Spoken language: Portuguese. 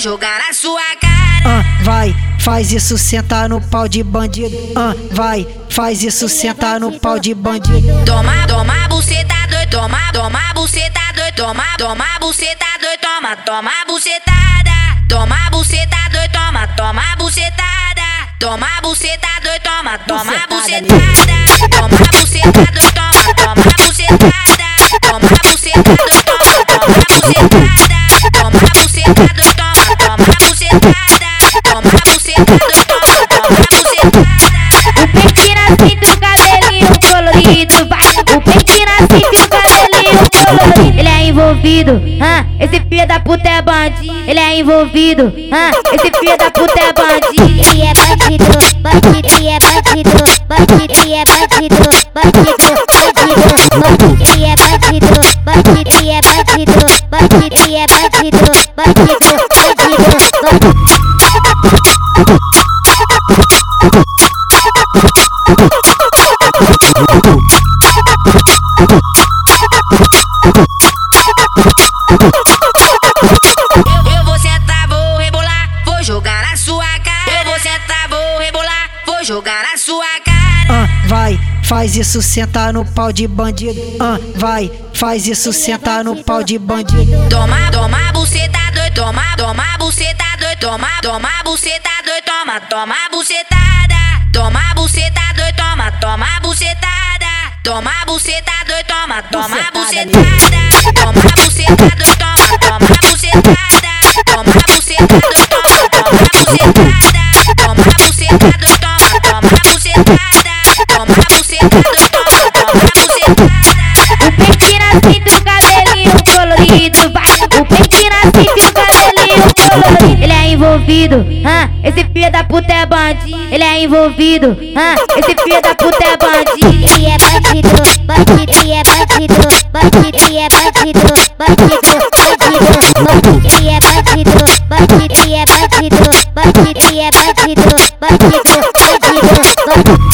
jogar na sua cara. Ah, vai, faz isso, senta no pau de bandido. Ah, vai, faz isso, senta no pau de bandido. Toma, toma, buceta doido, toma, toma, buceta doido, toma, toma, buceta doido, toma, toma, bucetada. Toma, buceta doido, toma, toma, bucetada. Toma, buceta doido, toma, toma, bucetada. Toma, buceta doido, toma, toma, bucetada. Cinta, o cabelinho colorido, vai. O pente na cinta, o cabelinho colorido. Ele é envolvido, ah, esse filho da puta é bandido. Ele é envolvido, ah, esse filho da puta é bandido. Ele é bandido, bandido, ele é bandido, bandido, ele é bandido, bandido, bandido, ele é bandido, bandido, ele é bandido, bandido, ele é bandido, bandido, bandido. Eu, jogar na sua cara. Eu vou sentar, vou rebolar, vou jogar na sua cara. Ah, vai, faz isso, senta no pau de bandido. Ah, vai, faz isso, senta no pau de bandido. Toma, toma, buceta doido, toma, toma, buceta doido, toma, toma, buceta doido, toma, toma, bucetada. Toma, buceta doido, toma, toma, bucetada. Toma, buceta doido, toma, toma, bucetada. Toma, buceta doido, toma, toma, bucetada. Toma, buceta doido, toma, toma, bucetada. Toma, buceta doido, toma, toma, bucetada. Toma, buceta doido, toma, toma, bucetada. O pente na cinta, o cabelinho colorido, vai. O pente na envolvido, ah, esse filho da puta é bandido. Ele é envolvido, ah, esse filho da puta é bandido. ele é bandido, bandido, ele é bandido, bandido, ele é bandido, bandido, bandido, bandido, ele é bandido, bandido, ele é bandido, bandido, ele é bandido, bandido, bandido, bandido.